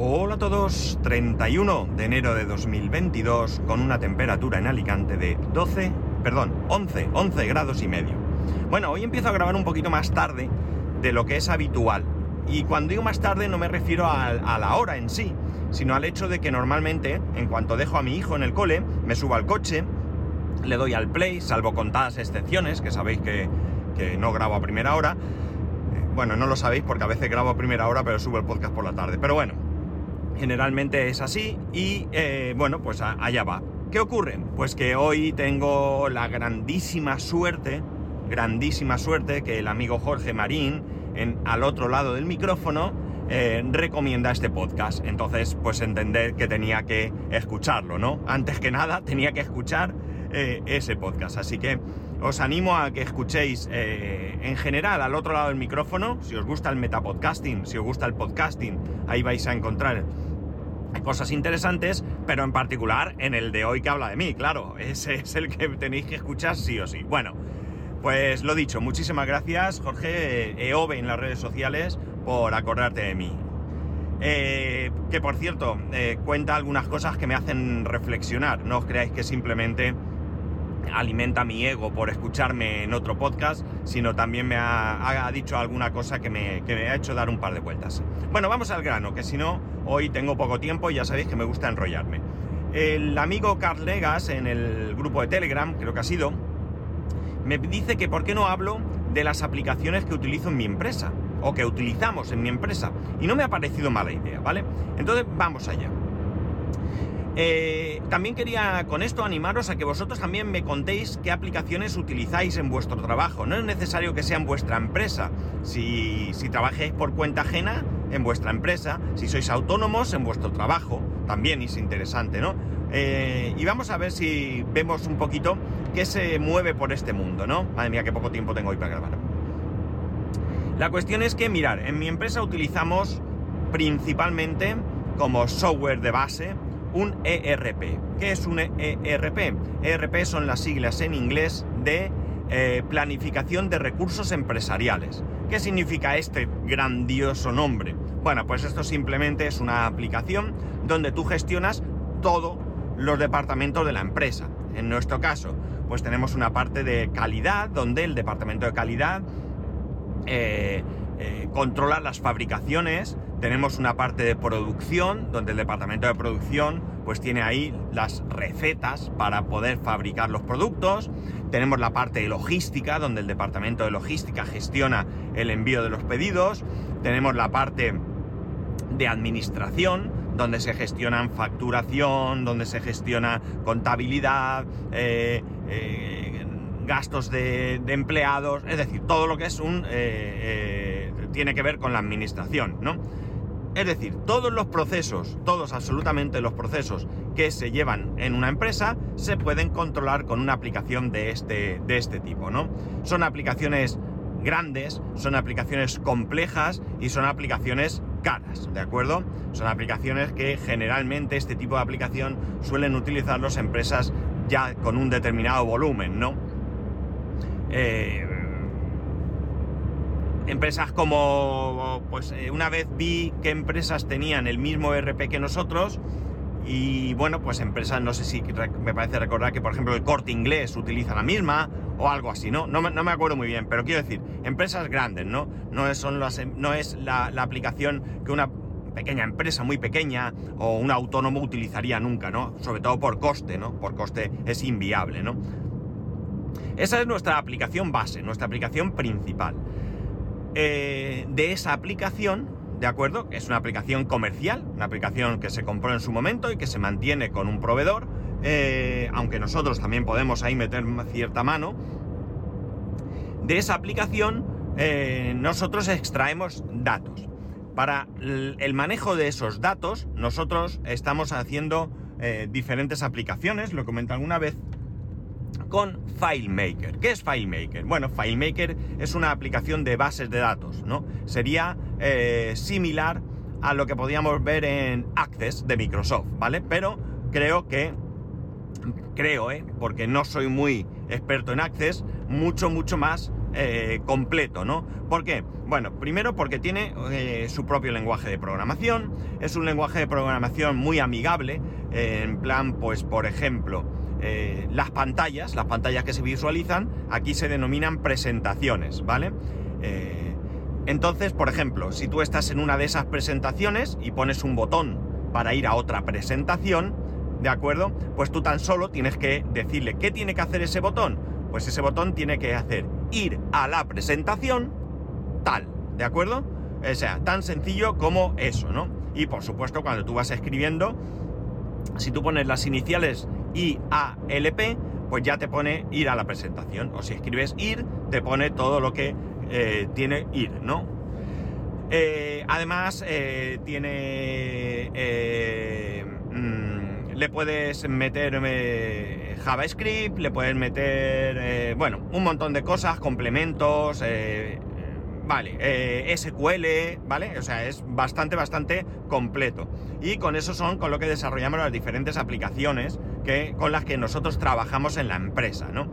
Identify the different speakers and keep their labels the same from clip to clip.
Speaker 1: Hola a todos, 31 de enero de 2022 con una temperatura en Alicante de 12, perdón, 11, 11 grados y medio. Bueno, hoy empiezo a grabar un poquito más tarde de lo que es habitual. Y cuando digo más tarde no me refiero a, la hora en sí, sino al hecho de que normalmente, en cuanto dejo a mi hijo en el cole, me subo al coche, le doy al play, salvo contadas excepciones, que sabéis que, que no grabo a primera hora. Eh, Bueno, no lo sabéis porque a veces grabo a primera hora, pero subo el podcast por la tarde. Pero bueno, generalmente es así y eh, bueno, pues allá va. ¿Qué ocurre? Pues que hoy tengo la grandísima suerte, grandísima suerte, que el amigo Jorge Marín, en, al otro lado del micrófono, eh, recomienda este podcast. Entonces, pues entender que tenía que escucharlo, ¿no? Antes que nada, tenía que escuchar eh, ese podcast. Así que os animo a que escuchéis en general al otro lado del micrófono. Si os gusta el metapodcasting, si os gusta el podcasting, ahí vais a encontrar cosas interesantes, pero en particular en el de hoy que habla de mí, claro. Ese es el que tenéis que escuchar sí o sí. Bueno, pues lo dicho, muchísimas gracias, Jorge eh, Eove en las redes sociales, por acordarte de mí. Eh, que por cierto, eh, cuenta algunas cosas que me hacen reflexionar. No os creáis que simplemente alimenta mi ego por escucharme en otro podcast, sino también me ha, dicho alguna cosa que me, que me ha hecho dar un par de vueltas. Bueno, vamos al grano, que si no, hoy tengo poco tiempo y ya sabéis que me gusta enrollarme. El amigo Carl Legas en el grupo de Telegram, creo que ha sido, me dice que por qué no hablo de las aplicaciones que utilizo en mi empresa, o que utilizamos en mi empresa, y no me ha parecido mala idea, ¿vale? Entonces, vamos allá. Eh, también quería con esto animaros a que vosotros también me contéis qué aplicaciones utilizáis en vuestro trabajo. No es necesario que sea en vuestra empresa. Si, si trabajáis por cuenta ajena, en vuestra empresa. Si sois autónomos, en vuestro trabajo. También es interesante, ¿no? Eh, y vamos a ver si vemos un poquito qué se mueve por este mundo, ¿no? Madre mía, qué poco tiempo tengo hoy para grabar. La cuestión es que, mirar, en mi empresa utilizamos principalmente como software de base un ERP. ¿Qué es un ERP? ERP son las siglas en inglés de eh, Planificación de Recursos Empresariales. ¿Qué significa este grandioso nombre? Bueno, pues esto simplemente es una aplicación donde tú gestionas todos los departamentos de la empresa. En nuestro caso, pues tenemos una parte de calidad, donde el departamento de calidad eh, controla las fabricaciones. Tenemos una parte de producción, donde el departamento de producción pues tiene ahí las recetas para poder fabricar los productos. Tenemos la parte de logística, donde el departamento de logística gestiona el envío de los pedidos. Tenemos la parte de administración, donde se gestionan facturación, donde se gestiona contabilidad, eh, eh, gastos de, empleados, es decir, todo lo que es un... eh, tiene que ver con la administración, ¿no? Es decir, todos los procesos, todos absolutamente los procesos que se llevan en una empresa se pueden controlar con una aplicación de este, de este tipo, ¿no? Son aplicaciones grandes, son aplicaciones complejas y son aplicaciones caras, ¿de acuerdo? Son aplicaciones que generalmente este tipo de aplicación suelen utilizar las empresas ya con un determinado volumen, ¿no? Eh, empresas como, pues eh, una vez vi que empresas tenían el mismo ERP que nosotros y bueno, pues empresas, no sé si me parece recordar que por ejemplo el corte inglés utiliza la misma o algo así, ¿no? No no me acuerdo muy bien, pero quiero decir, empresas grandes, ¿no? No es, son las, no es la, la aplicación que una pequeña empresa muy pequeña o un autónomo utilizaría nunca, ¿no? Sobre todo por coste, ¿no? Por coste es inviable, ¿no? Esa es nuestra aplicación base, nuestra aplicación principal. Eh, de esa aplicación, ¿de acuerdo? Es una aplicación comercial, una aplicación que se compró en su momento y que se mantiene con un proveedor, eh, aunque nosotros también podemos ahí meter cierta mano. De esa aplicación eh, nosotros extraemos datos. Para el manejo de esos datos, nosotros estamos haciendo diferentes aplicaciones, lo comenté alguna vez, con FileMaker. ¿Qué es FileMaker? Bueno, FileMaker es una aplicación de bases de datos, ¿no? Sería eh, similar a lo que podíamos ver en Access de Microsoft, ¿vale? Pero creo que, creo, ¿eh? Porque no soy muy experto en Access, mucho, mucho más eh, completo, ¿no? ¿Por qué? Bueno, primero porque tiene eh, su propio lenguaje de programación, es un lenguaje de programación muy amigable, en plan, pues por ejemplo, las pantallas, las pantallas que se visualizan, aquí se denominan presentaciones, ¿vale? entonces, por ejemplo, si tú estás en una de esas presentaciones y pones un botón para ir a otra presentación, ¿de acuerdo? Pues tú tan solo tienes que decirle qué tiene que hacer ese botón. Pues ese botón tiene que hacer ir a la presentación tal, ¿de acuerdo? O sea, tan sencillo como eso, ¿no? Y por supuesto, cuando tú vas escribiendo, si tú pones las iniciales IALP, pues ya te pone ir a la presentación. O si escribes ir, te pone todo lo que eh, tiene ir, ¿no? Eh, además, eh, tiene le puedes meter JavaScript, le puedes meter, bueno, un montón de cosas, complementos, eh, vale, SQL, ¿vale? O sea, es bastante, bastante completo. Y con eso son con lo que desarrollamos las diferentes aplicaciones que, con las que nosotros trabajamos en la empresa, ¿no?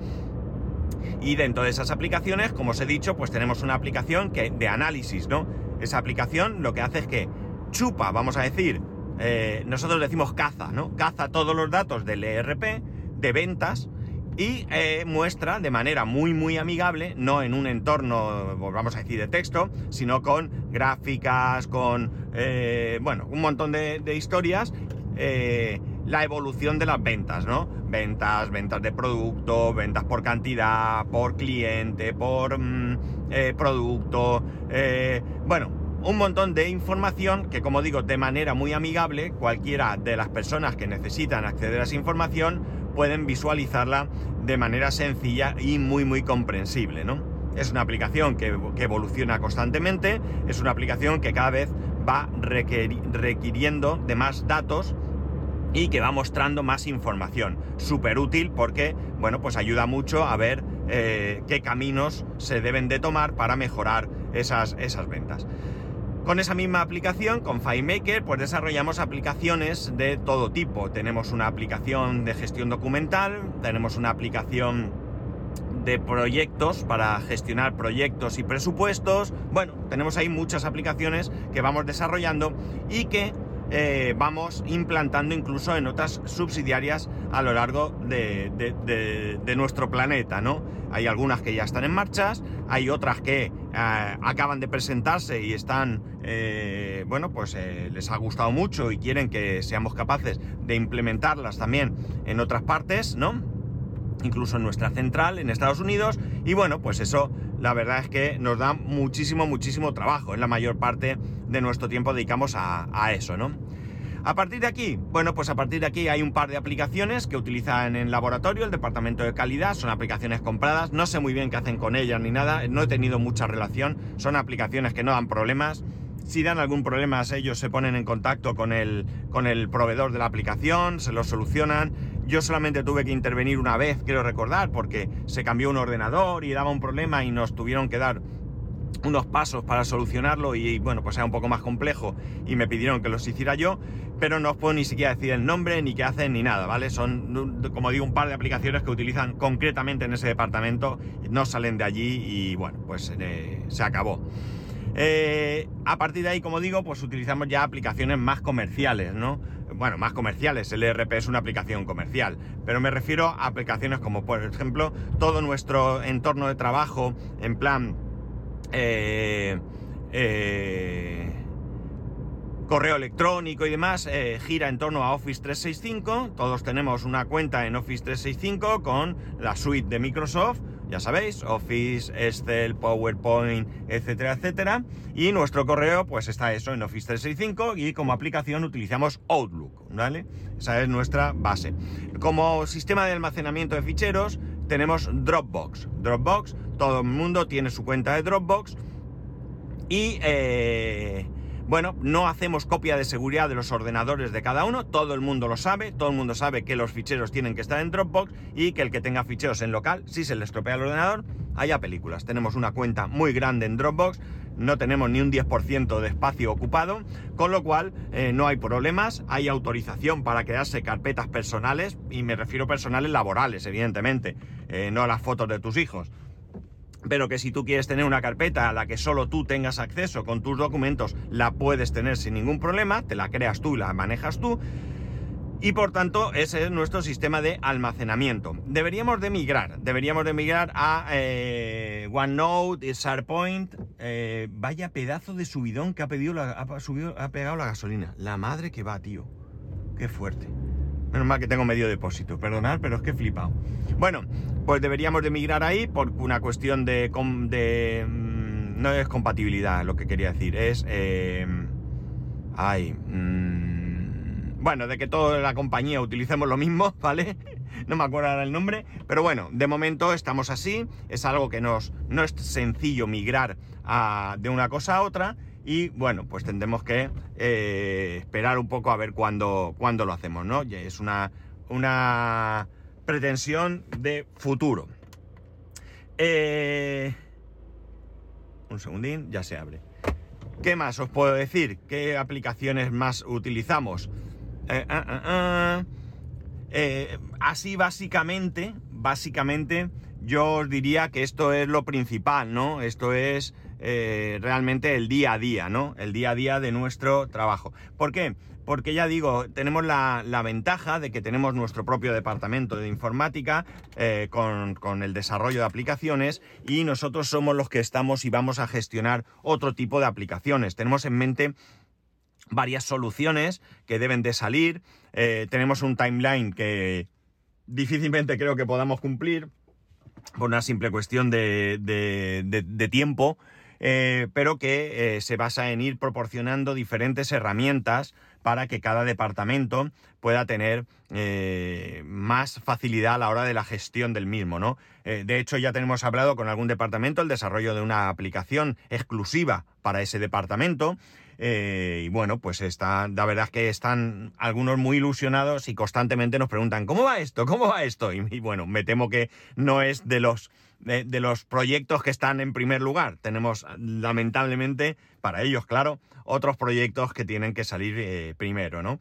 Speaker 1: Y dentro de esas aplicaciones, como os he dicho, pues tenemos una aplicación que, de análisis, ¿no? Esa aplicación lo que hace es que chupa, vamos a decir, eh, nosotros decimos caza, ¿no? Caza todos los datos del ERP, de ventas, y eh, muestra de manera muy muy amigable, no en un entorno, pues vamos a decir, de texto, sino con gráficas, con, eh, bueno, un montón de, historias, la evolución de las ventas, ¿no? Ventas, ventas de producto, ventas por cantidad, por cliente, por mm, producto, bueno, un montón de información que, como digo, de manera muy amigable, cualquiera de las personas que necesitan acceder a esa información pueden visualizarla de manera sencilla y muy, muy comprensible, ¿no? Es una aplicación que, evoluciona constantemente, es una aplicación que cada vez va requiriendo de más datos y que va mostrando más información. Súper útil porque, bueno, pues ayuda mucho a ver eh, qué caminos se deben de tomar para mejorar esas, esas ventas. Con esa misma aplicación, con FileMaker, pues desarrollamos aplicaciones de todo tipo. Tenemos una aplicación de gestión documental, tenemos una aplicación de proyectos para gestionar proyectos y presupuestos. Bueno, tenemos ahí muchas aplicaciones que vamos desarrollando y que eh, vamos implantando incluso en otras subsidiarias a lo largo de, nuestro planeta, ¿no? Hay algunas que ya están en marcha, hay otras que eh, acaban de presentarse y están, eh, bueno, pues les ha gustado mucho y quieren que seamos capaces de implementarlas también en otras partes, ¿no? incluso en nuestra central en Estados Unidos y bueno, pues eso la verdad es que nos da muchísimo, muchísimo trabajo. En la mayor parte de nuestro tiempo dedicamos a, eso, ¿no? A partir de aquí, bueno, pues a partir de aquí hay un par de aplicaciones que utilizan en laboratorio el departamento de calidad, son aplicaciones compradas, no sé muy bien qué hacen con ellas ni nada, no he tenido mucha relación, son aplicaciones que no dan problemas, si dan algún problema, ellos se ponen en contacto con el, con el proveedor de la aplicación, se lo solucionan. Yo solamente tuve que intervenir una vez, quiero recordar, porque se cambió un ordenador y daba un problema y nos tuvieron que dar unos pasos para solucionarlo y bueno, pues era un poco más complejo y me pidieron que los hiciera yo, pero no os puedo ni siquiera decir el nombre, ni qué hacen, ni nada, ¿vale? Son, como digo, un par de aplicaciones que utilizan concretamente en ese departamento, no salen de allí y bueno, pues eh, se acabó. Eh, a partir de ahí, como digo, pues utilizamos ya aplicaciones más comerciales, ¿no? Bueno, más comerciales, el ERP es una aplicación comercial, pero me refiero a aplicaciones como, por ejemplo, todo nuestro entorno de trabajo, en plan, eh, eh, correo electrónico y demás, gira en torno a Office 365. Todos tenemos una cuenta en Office 365 con la suite de Microsoft ya sabéis, Office, Excel, PowerPoint, etcétera, etcétera. Y nuestro correo, pues está eso en Office 365 y como aplicación utilizamos Outlook, ¿vale? Esa es nuestra base. Como sistema de almacenamiento de ficheros tenemos Dropbox. Dropbox, todo el mundo tiene su cuenta de Dropbox y... Eh, bueno, no hacemos copia de seguridad de los ordenadores de cada uno, todo el mundo lo sabe, todo el mundo sabe que los ficheros tienen que estar en Dropbox y que el que tenga ficheros en local, si se le estropea el ordenador, haya películas. Tenemos una cuenta muy grande en Dropbox, no tenemos ni un 10% de espacio ocupado, con lo cual eh, no hay problemas, hay autorización para crearse carpetas personales, y me refiero a personales laborales, evidentemente, eh, no a las fotos de tus hijos. Pero que si tú quieres tener una carpeta a la que solo tú tengas acceso con tus documentos, la puedes tener sin ningún problema, te la creas tú y la manejas tú. Y por tanto, ese es nuestro sistema de almacenamiento. Deberíamos de migrar, deberíamos de migrar a eh, OneNote, SharePoint. Eh, vaya pedazo de subidón que ha, pedido la, ha pegado la gasolina. La madre que va, tío. Qué fuerte. Menos mal que tengo medio depósito, perdonad, pero es que he flipado. Bueno, pues deberíamos de migrar ahí por una cuestión de... mm, no es compatibilidad lo que quería decir, es... Eh, ay... Mm, bueno, de que toda la compañía utilicemos lo mismo, ¿vale? No me acuerdo ahora el nombre, pero bueno, de momento estamos así, es algo que nos, no es sencillo migrar de una cosa a otra y bueno, pues tendremos que eh, esperar un poco a ver cuándo, lo hacemos, ¿no? Es una, una pretensión de futuro. Eh, un segundín, ya se abre. ¿Qué más os puedo decir? ¿Qué aplicaciones más utilizamos? Eh, ah, ah, ah. así básicamente, básicamente, yo os diría que esto es lo principal, ¿no? Esto es eh, realmente el día a día, ¿no? El día a día de nuestro trabajo. ¿Por qué? Porque ya digo, tenemos la, ventaja de que tenemos nuestro propio departamento de informática eh, con, el desarrollo de aplicaciones y nosotros somos los que estamos y vamos a gestionar otro tipo de aplicaciones. Tenemos en mente varias soluciones que deben de salir. Eh, tenemos un timeline que difícilmente creo que podamos cumplir por una simple cuestión de, de tiempo eh, pero que eh, se basa en ir proporcionando diferentes herramientas para que cada departamento pueda tener eh, más facilidad a la hora de la gestión del mismo, ¿no? de hecho, ya tenemos hablado con algún departamento el desarrollo de una aplicación exclusiva para ese departamento. Y bueno, pues está, la verdad es que están algunos muy ilusionados y constantemente nos preguntan, ¿cómo va esto? ¿Cómo va esto? y bueno, me temo que no es de los de, los proyectos que están en primer lugar. Tenemos, lamentablemente, para ellos, claro, otros proyectos que tienen que salir eh, primero, ¿no?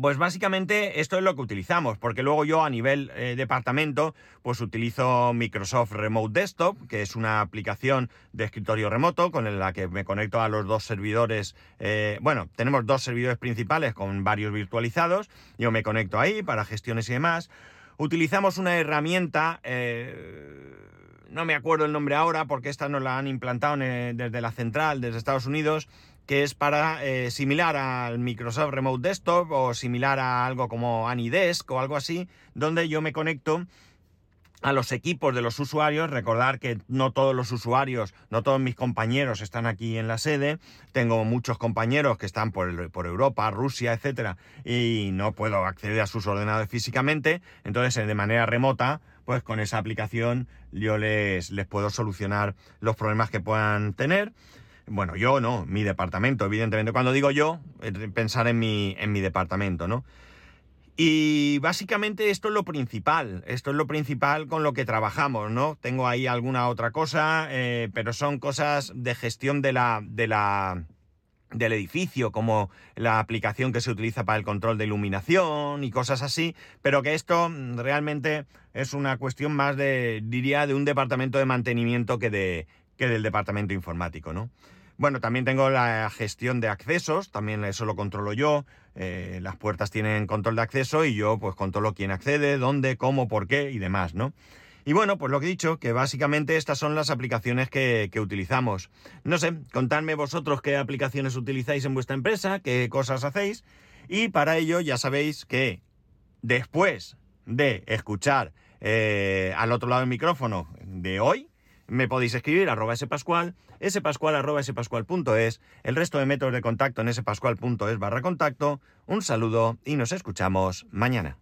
Speaker 1: Pues básicamente esto es lo que utilizamos, porque luego yo a nivel eh, departamento, pues utilizo Microsoft Remote Desktop, que es una aplicación de escritorio remoto con la que me conecto a los dos servidores. Eh, bueno, tenemos dos servidores principales con varios virtualizados. Yo me conecto ahí para gestiones y demás utilizamos una herramienta, eh, no me acuerdo el nombre ahora porque esta nos la han implantado desde la central, desde Estados Unidos, que es para eh, similar al Microsoft Remote Desktop o similar a algo como AnyDesk o algo así, donde yo me conecto a los equipos de los usuarios. Recordar que no todos los usuarios, no todos mis compañeros están aquí en la sede. Tengo muchos compañeros que están por, por Europa, Rusia, etcétera, y no puedo acceder a sus ordenadores físicamente. Entonces, de manera remota, pues con esa aplicación yo les, les puedo solucionar los problemas que puedan tener. Bueno, yo no, mi departamento, evidentemente. Cuando digo yo, pensar en mi, en mi departamento, ¿no? Y básicamente esto es lo principal, esto es lo principal con lo que trabajamos, ¿no? Tengo ahí alguna otra cosa, eh, pero son cosas de gestión de la, de la, del edificio, como la aplicación que se utiliza para el control de iluminación y cosas así, pero que esto realmente es una cuestión más de, diría, de un departamento de mantenimiento que, de, que del departamento informático, ¿no? Bueno, también tengo la gestión de accesos, también eso lo controlo yo. Eh, las puertas tienen control de acceso y yo pues controlo quién accede, dónde, cómo, por qué y demás, ¿no? Y bueno, pues lo que he dicho, que básicamente estas son las aplicaciones que, que, utilizamos. No sé, contadme vosotros qué aplicaciones utilizáis en vuestra empresa, qué cosas hacéis. Y para ello ya sabéis que después de escuchar eh, al otro lado del micrófono de hoy, me podéis escribir arroba spascual, spascual arroba spascual.es, el resto de métodos de contacto en spascual.es barra contacto. Un saludo y nos escuchamos mañana.